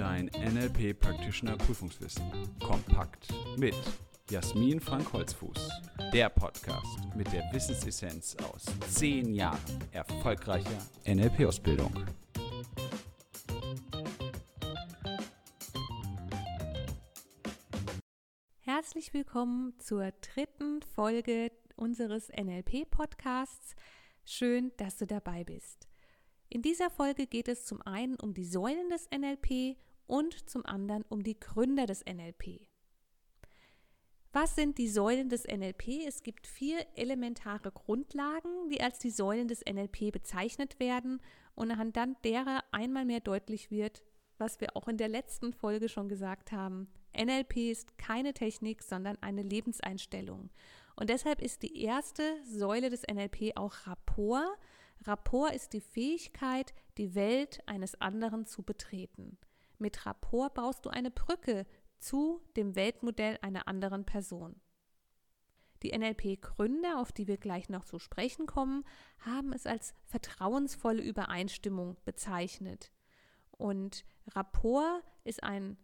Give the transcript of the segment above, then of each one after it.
Dein NLP Practitioner Prüfungswissen. Kompakt mit Jasmin Frank Holzfuß. Der Podcast mit der Wissensessenz aus zehn Jahren erfolgreicher NLP-Ausbildung. Herzlich willkommen zur dritten Folge unseres NLP-Podcasts. Schön, dass du dabei bist. In dieser Folge geht es zum einen um die Säulen des NLP und zum anderen um die Gründer des NLP. Was sind die Säulen des NLP? Es gibt vier elementare Grundlagen, die als die Säulen des NLP bezeichnet werden und anhand derer einmal mehr deutlich wird, was wir auch in der letzten Folge schon gesagt haben. NLP ist keine Technik, sondern eine Lebenseinstellung. Und deshalb ist die erste Säule des NLP auch Rapport, Rapport ist die Fähigkeit, die Welt eines anderen zu betreten. Mit Rapport baust du eine Brücke zu dem Weltmodell einer anderen Person. Die NLP-Gründer, auf die wir gleich noch zu sprechen kommen, haben es als vertrauensvolle Übereinstimmung bezeichnet. Und Rapport ist ein,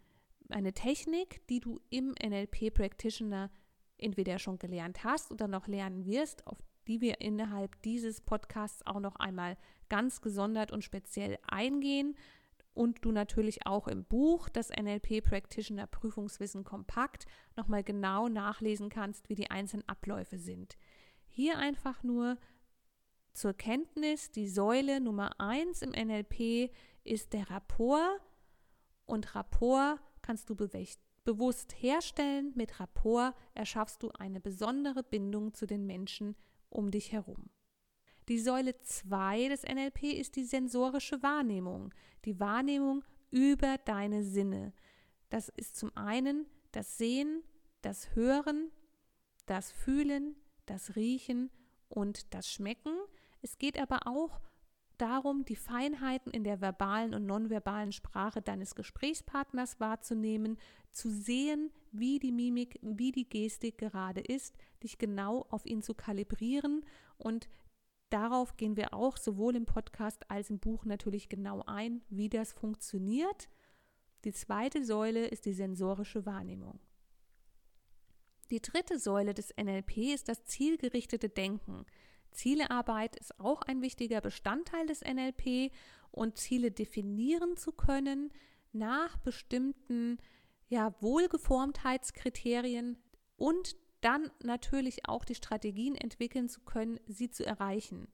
eine Technik, die du im NLP-Practitioner entweder schon gelernt hast oder noch lernen wirst, auf die wir innerhalb dieses Podcasts auch noch einmal ganz gesondert und speziell eingehen und du natürlich auch im Buch das NLP Practitioner Prüfungswissen kompakt nochmal genau nachlesen kannst, wie die einzelnen Abläufe sind. Hier einfach nur zur Kenntnis, die Säule Nummer 1 im NLP ist der Rapport und Rapport kannst du bewusst herstellen. Mit Rapport erschaffst du eine besondere Bindung zu den Menschen, um dich herum. Die Säule 2 des NLP ist die sensorische Wahrnehmung, die Wahrnehmung über deine Sinne. Das ist zum einen das Sehen, das Hören, das Fühlen, das Riechen und das Schmecken. Es geht aber auch darum, die Feinheiten in der verbalen und nonverbalen Sprache deines Gesprächspartners wahrzunehmen, zu sehen, wie die Mimik, wie die Gestik gerade ist, dich genau auf ihn zu kalibrieren und darauf gehen wir auch sowohl im Podcast als im Buch natürlich genau ein, wie das funktioniert. Die zweite Säule ist die sensorische Wahrnehmung. Die dritte Säule des NLP ist das zielgerichtete Denken. Zielearbeit ist auch ein wichtiger Bestandteil des NLP und Ziele definieren zu können nach bestimmten ja, Wohlgeformtheitskriterien und dann natürlich auch die Strategien entwickeln zu können, sie zu erreichen.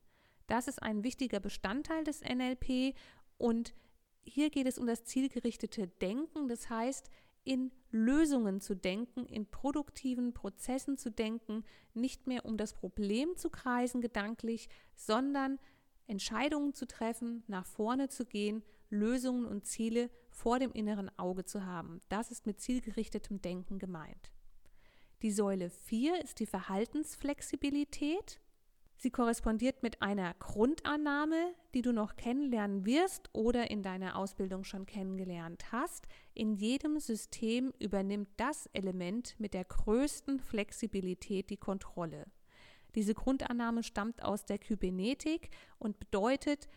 Das ist ein wichtiger Bestandteil des NLP und hier geht es um das zielgerichtete Denken, das heißt, in Lösungen zu denken, in produktiven Prozessen zu denken, nicht mehr um das Problem zu kreisen gedanklich, sondern Entscheidungen zu treffen, nach vorne zu gehen, Lösungen und Ziele vor dem inneren Auge zu haben. Das ist mit zielgerichtetem Denken gemeint. Die Säule 4 ist die Verhaltensflexibilität. Sie korrespondiert mit einer Grundannahme, die du noch kennenlernen wirst oder in deiner Ausbildung schon kennengelernt hast. In jedem System übernimmt das Element mit der größten Flexibilität die Kontrolle. Diese Grundannahme stammt aus der Kybernetik und bedeutet,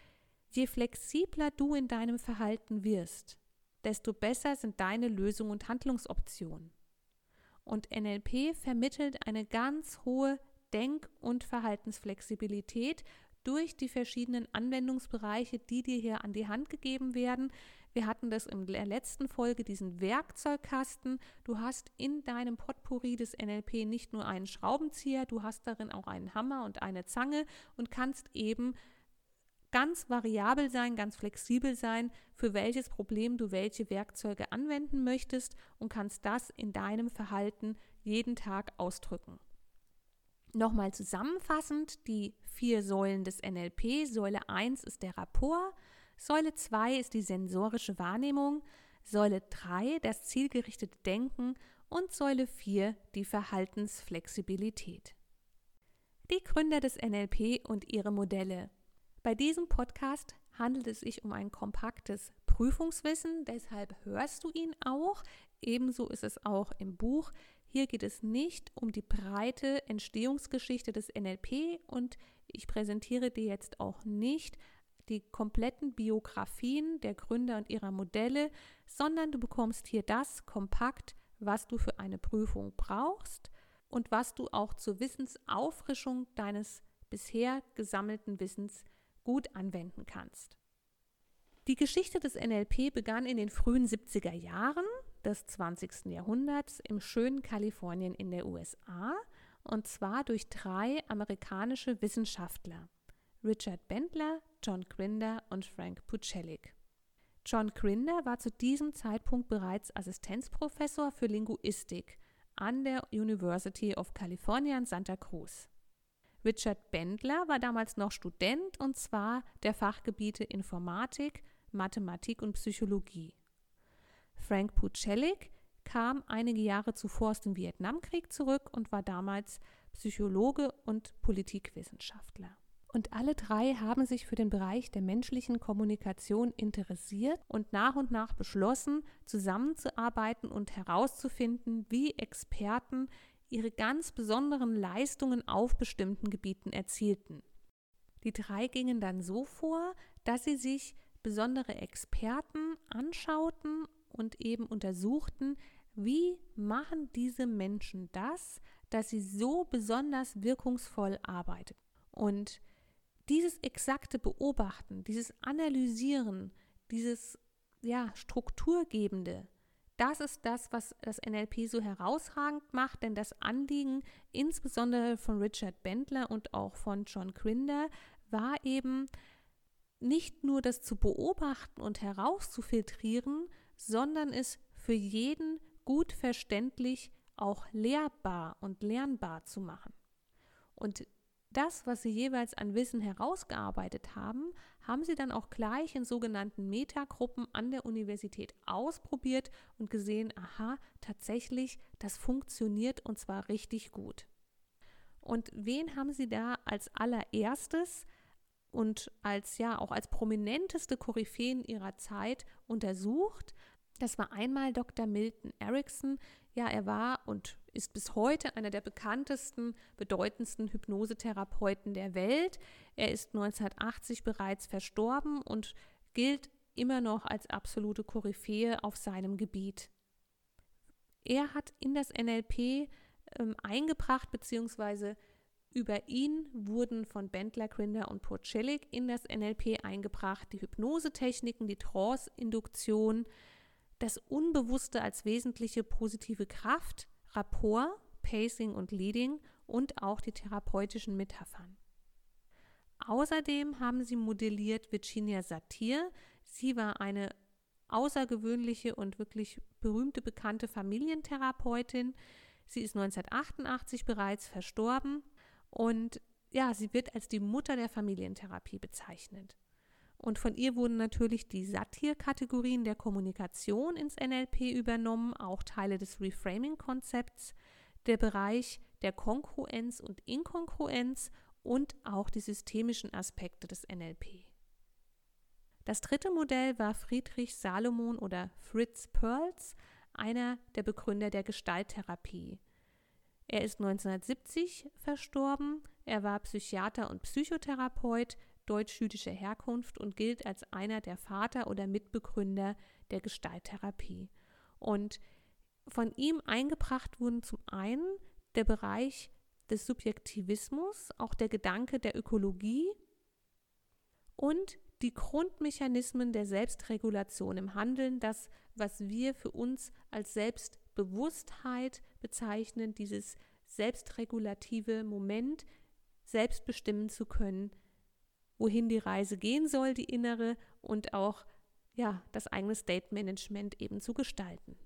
je flexibler du in deinem Verhalten wirst, desto besser sind deine Lösungen und Handlungsoptionen. Und NLP vermittelt eine ganz hohe Denk- und Verhaltensflexibilität durch die verschiedenen Anwendungsbereiche, die dir hier an die Hand gegeben werden. Wir hatten das in der letzten Folge, diesen Werkzeugkasten. Du hast in deinem Potpourri des NLP nicht nur einen Schraubenzieher, du hast darin auch einen Hammer und eine Zange und kannst eben ganz variabel sein, ganz flexibel sein, für welches Problem du welche Werkzeuge anwenden möchtest und kannst das in deinem Verhalten jeden Tag ausdrücken. Nochmal zusammenfassend die vier Säulen des NLP. Säule 1 ist der Rapport, Säule 2 ist die sensorische Wahrnehmung, Säule 3 das zielgerichtete Denken und Säule 4 die Verhaltensflexibilität. Die Gründer des NLP und ihre Modelle. Bei diesem Podcast handelt es sich um ein kompaktes Prüfungswissen, deshalb hörst du ihn auch. Ebenso ist es auch im Buch. Hier geht es nicht um die breite Entstehungsgeschichte des NLP und ich präsentiere dir jetzt auch nicht die kompletten Biografien der Gründer und ihrer Modelle, sondern du bekommst hier das kompakt, was du für eine Prüfung brauchst und was du auch zur Wissensauffrischung deines bisher gesammelten Wissens gut anwenden kannst. Die Geschichte des NLP begann in den frühen 70er Jahren des 20. Jahrhunderts im schönen Kalifornien in der USA und zwar durch drei amerikanische Wissenschaftler, Richard Bendler, John Grinder und Frank Pucelik. John Grinder war zu diesem Zeitpunkt bereits Assistenzprofessor für Linguistik an der University of California in Santa Cruz. Richard Bendler war damals noch Student und zwar der Fachgebiete Informatik, Mathematik und Psychologie. Frank Pucelik kam einige Jahre zuvor aus dem Vietnamkrieg zurück und war damals Psychologe und Politikwissenschaftler. Und alle drei haben sich für den Bereich der menschlichen Kommunikation interessiert und nach und nach beschlossen, zusammenzuarbeiten und herauszufinden, wie Experten ihre ganz besonderen Leistungen auf bestimmten Gebieten erzielten. Die drei gingen dann so vor, dass sie sich besondere Experten anschauten und eben untersuchten, wie machen diese Menschen das, dass sie so besonders wirkungsvoll arbeiten. Und dieses exakte Beobachten, dieses Analysieren, dieses ja, Strukturgebende, das ist das, was das NLP so herausragend macht, denn das Anliegen insbesondere von Richard Bendler und auch von John Grinder war eben nicht nur das zu beobachten und herauszufiltrieren, sondern es für jeden gut verständlich auch lehrbar und lernbar zu machen. Und das, was sie jeweils an Wissen herausgearbeitet haben, haben sie dann auch gleich in sogenannten Metagruppen an der Universität ausprobiert und gesehen, aha, tatsächlich, das funktioniert und zwar richtig gut. Und wen haben sie da als allererstes und als ja auch als prominenteste Koryphäen ihrer Zeit untersucht? Das war einmal Dr. Milton Erickson. Ja, er war und ist bis heute einer der bekanntesten, bedeutendsten Hypnosetherapeuten der Welt. Er ist 1980 bereits verstorben und gilt immer noch als absolute Koryphäe auf seinem Gebiet. Er hat in das NLP ähm, eingebracht, beziehungsweise über ihn wurden von Bendler, Grinder und Porcelik in das NLP eingebracht die Hypnosetechniken, die Trance-Induktion, das Unbewusste als wesentliche positive Kraft, Rapport, Pacing und Leading und auch die therapeutischen Metaphern. Außerdem haben sie modelliert Virginia Satir. Sie war eine außergewöhnliche und wirklich berühmte bekannte Familientherapeutin. Sie ist 1988 bereits verstorben und ja, sie wird als die Mutter der Familientherapie bezeichnet. Und von ihr wurden natürlich die Satir-Kategorien der Kommunikation ins NLP übernommen, auch Teile des Reframing-Konzepts, der Bereich der Kongruenz und Inkongruenz und auch die systemischen Aspekte des NLP. Das dritte Modell war Friedrich Salomon oder Fritz Perls, einer der Begründer der Gestalttherapie. Er ist 1970 verstorben. Er war Psychiater und Psychotherapeut, deutsch-jüdischer Herkunft und gilt als einer der Vater oder Mitbegründer der Gestalttherapie. Und von ihm eingebracht wurden zum einen der Bereich des Subjektivismus, auch der Gedanke der Ökologie und die Grundmechanismen der Selbstregulation im Handeln, das, was wir für uns als Selbstbewusstheit bezeichnen, dieses selbstregulative Moment, selbst bestimmen zu können, wohin die Reise gehen soll, die innere, und auch ja, das eigene State Management eben zu gestalten.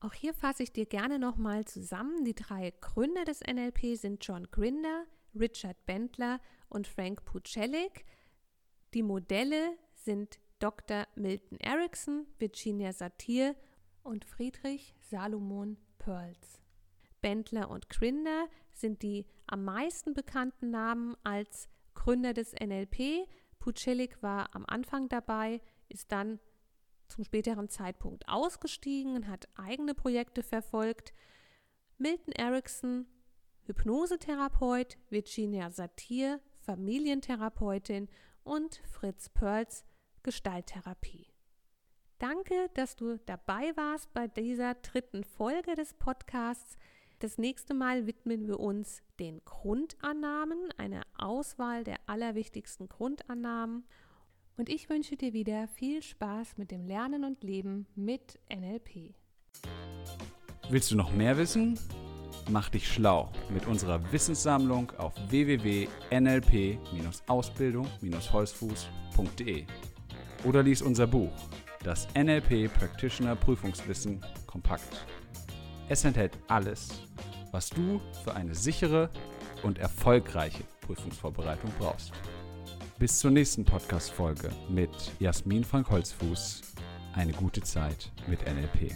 Auch hier fasse ich dir gerne nochmal zusammen. Die drei Gründer des NLP sind John Grinder, Richard Bendler und Frank Pucelik. Die Modelle sind Dr. Milton Erickson, Virginia Satir und Friedrich Salomon Pearls. Bendler und Grinder sind die am meisten bekannten Namen als Gründer des NLP. Pucelik war am Anfang dabei, ist dann zum späteren Zeitpunkt ausgestiegen und hat eigene Projekte verfolgt. Milton Erickson, Hypnosetherapeut, Virginia Satir, Familientherapeutin und Fritz Perls Gestalttherapie. Danke, dass du dabei warst bei dieser dritten Folge des Podcasts. Das nächste Mal widmen wir uns den Grundannahmen, einer Auswahl der allerwichtigsten Grundannahmen. Und ich wünsche dir wieder viel Spaß mit dem Lernen und Leben mit NLP. Willst du noch mehr wissen? Mach dich schlau mit unserer Wissenssammlung auf www.nlp-ausbildung-holzfuß.de oder lies unser Buch, das NLP Practitioner Prüfungswissen kompakt. Es enthält alles, was du für eine sichere und erfolgreiche Prüfungsvorbereitung brauchst. Bis zur nächsten Podcast-Folge mit Jasmin Frank Holzfuß. Eine gute Zeit mit NLP.